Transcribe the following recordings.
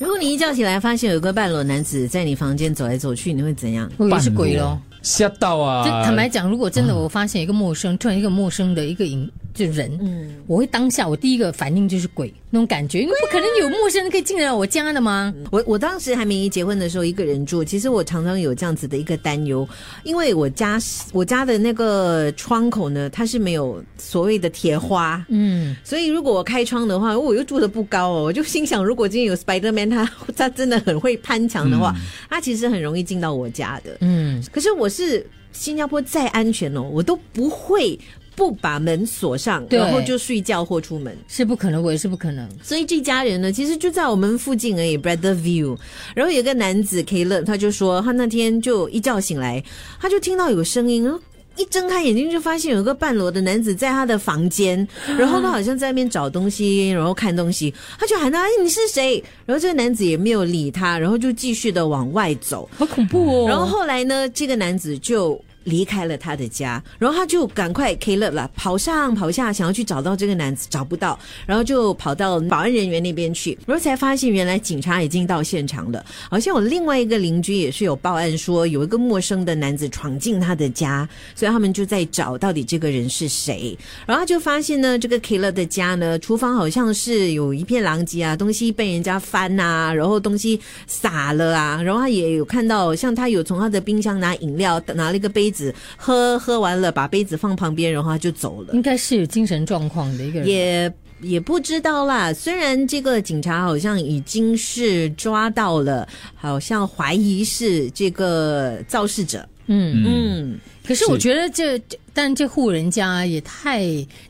如果你一觉起来发现有个半裸男子在你房间走来走去，你会怎样？我以为是鬼咯。吓到就啊！坦白讲，如果真的我发现一个陌生，突然一个陌生的一个影就人，嗯。我会当下我第一个反应就是鬼那种感觉，因为不可能有陌生人可以进来我家的吗？我我当时还没结婚的时候，一个人住，其实我常常有这样子的一个担忧，因为我家我家的那个窗口呢，它是没有所谓的铁花，嗯，所以如果我开窗的话，我又住的不高哦，我就心想，如果今天有 Spider Man，他 他真的很会攀墙的话，他其实很容易进到我家的。嗯，可是我是新加坡再安全哦，我都不会不把门锁上，然后就睡觉或出门。是不可能，我也是不可能。所以这家人呢，其实就在我们附近而已，Brother View。然后有个男子 K 乐，他就说他那天就一觉醒来，他就听到有声音，然后一睁开眼睛就发现有一个半裸的男子在他的房间，然后他好像在那边找东西，然后看东西，他就喊他：“哎，你是谁？”然后这个男子也没有理他，然后就继续的往外走。好恐怖哦！然后后来呢，这个男子就离开了他的家，然后他就赶快 K 乐了，跑上跑下，想要去找到这个男子，找不到，然后就跑到保安人员那边去，然后才发现原来警察已经到现场了。好像有另外一个邻居也是有报案说，有一个陌生的男子闯进他的家，所以他们就在找到底这个人是谁。然后他就发现呢，这个 K 乐的家呢，厨房好像是有一片狼藉啊，东西被人家翻啊，然后东西洒了啊，然后他也有看到，像他有从他的冰箱拿饮料，拿了一个杯子喝，喝完了把杯子放旁边，然后他就走了。应该是有精神状况的一个人。也也不知道啦。虽然这个警察好像已经是抓到了，好像怀疑是这个肇事者。嗯，嗯，可是我觉得这，但这户人家也太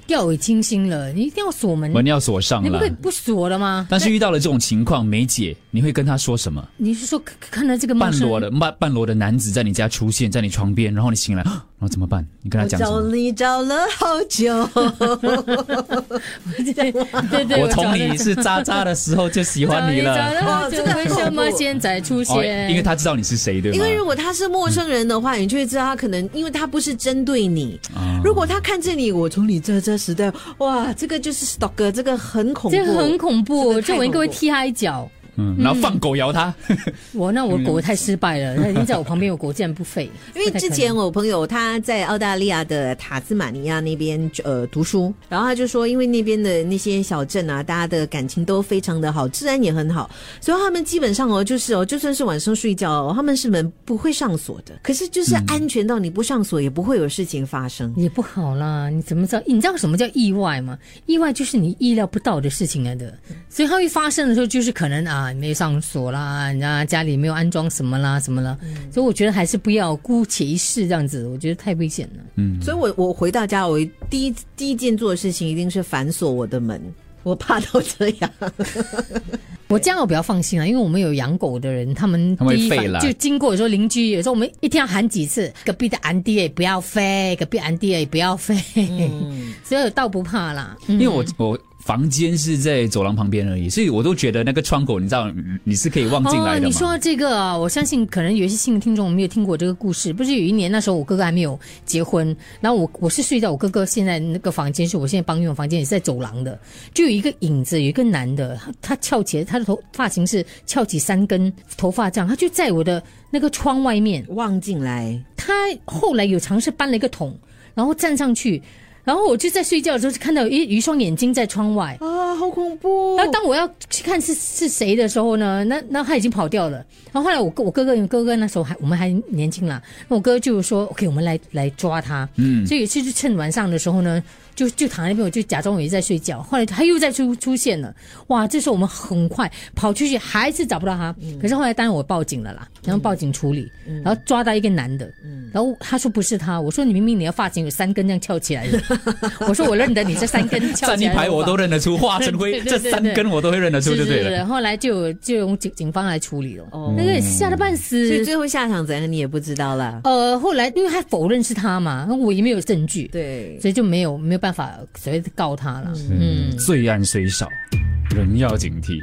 掉以轻心了，你一定要锁门，门要锁上了你不可以。不锁了吗？但是遇到了这种情况，梅姐，你会跟他说什么？你是说看看到这个半裸的半半裸的男子在你家出现在你床边，然后你醒来，然后怎么办？你跟他讲什么？你找了好久。对对对，我从你是渣渣的时候就喜欢你了，找哦这个为什么现在出哦，现？因为他知道你是谁，对吗？因为如果他是陌生人的话，你就会知道他可能，因为他不是针对你。啊如果他看见你，我从你这这时代，哇，这个就是 stalker，这个很恐怖，这个很恐怖，这我应该会踢他一脚。嗯，然后放狗咬他，我那我狗太失败了，它 已经在我旁边，我狗竟然不吠。因为之前我朋友他在澳大利亚的塔斯马尼亚那边呃读书，然后他就说，因为那边的那些小镇啊，大家的感情都非常的好，治安也很好，所以他们基本上哦，就是哦，就算是晚上睡觉、哦，他们是门不会上锁的。可是就是安全到你不上锁也不会有事情发生。也不好啦，你怎么知道？你知道什么叫意外吗？意外就是你意料不到的事情来的，所以它会发生的时候，就是可能啊，你没上锁啦，人家家里没有安装什么啦，什么啦，所以我觉得还是不要姑且一试这样子，我觉得太危险了。嗯，所以我我回到家，我第一第一件做的事情一定是反锁我的门，我怕到这样。我这样我比较放心啊，因为我们有养狗的人，他们他们会第一就经过有时候邻居有时候我们一天要喊几次，隔壁的安迪也不要飞，隔壁安迪也不要飞，所以倒不怕啦。嗯。因为我我房间是在走廊旁边而已，所以我都觉得那个窗口，你知道你是可以望进来哦，的你说。到这个啊，我相信可能有一些新的听众没有听过这个故事。不是有一年那时候我哥哥还没有结婚，然后我我是睡在我哥哥现在那个房间，是我现在帮用的房间，也是在走廊的，就有一个影子，有一个男的，他他翘起来，他的头发型是翘起三根头发这样，他就在我的那个窗外面。望进来，他后来有尝试搬了一个桶，然后站上去，然后我就在睡觉的时候就看到有一一双眼睛在窗外。啊，好恐怖！然后当我要去看是是谁的时候呢，那那他已经跑掉了。然后后来我哥我哥哥哥哥那时候还我们还年轻啦，那我哥就说 OK，我们来来抓他。嗯，所以有一次就趁晚上的时候呢，就就躺在那边，我就假装我也在睡觉。后来他又再出出现了，哇！这时候我们很快跑出去，还是找不到他。可是后来当然我报警了啦，然后报警处理，然后抓到一个男的，然后他说不是他，我说你明明你的发型有三根这样翘起来的，我说我认得你这三根翘站起来站一排我都认得出，化成灰，这三根我都会认得出，是就对了。是，后来就就用警警方来处理了。哦那个吓得半死所以。最后下场怎样你也不知道了。呃，后来因为他否认是他嘛，我也没有证据，对，所以就没有没有办法所谓的告他了。嗯。罪案虽少，人要警惕。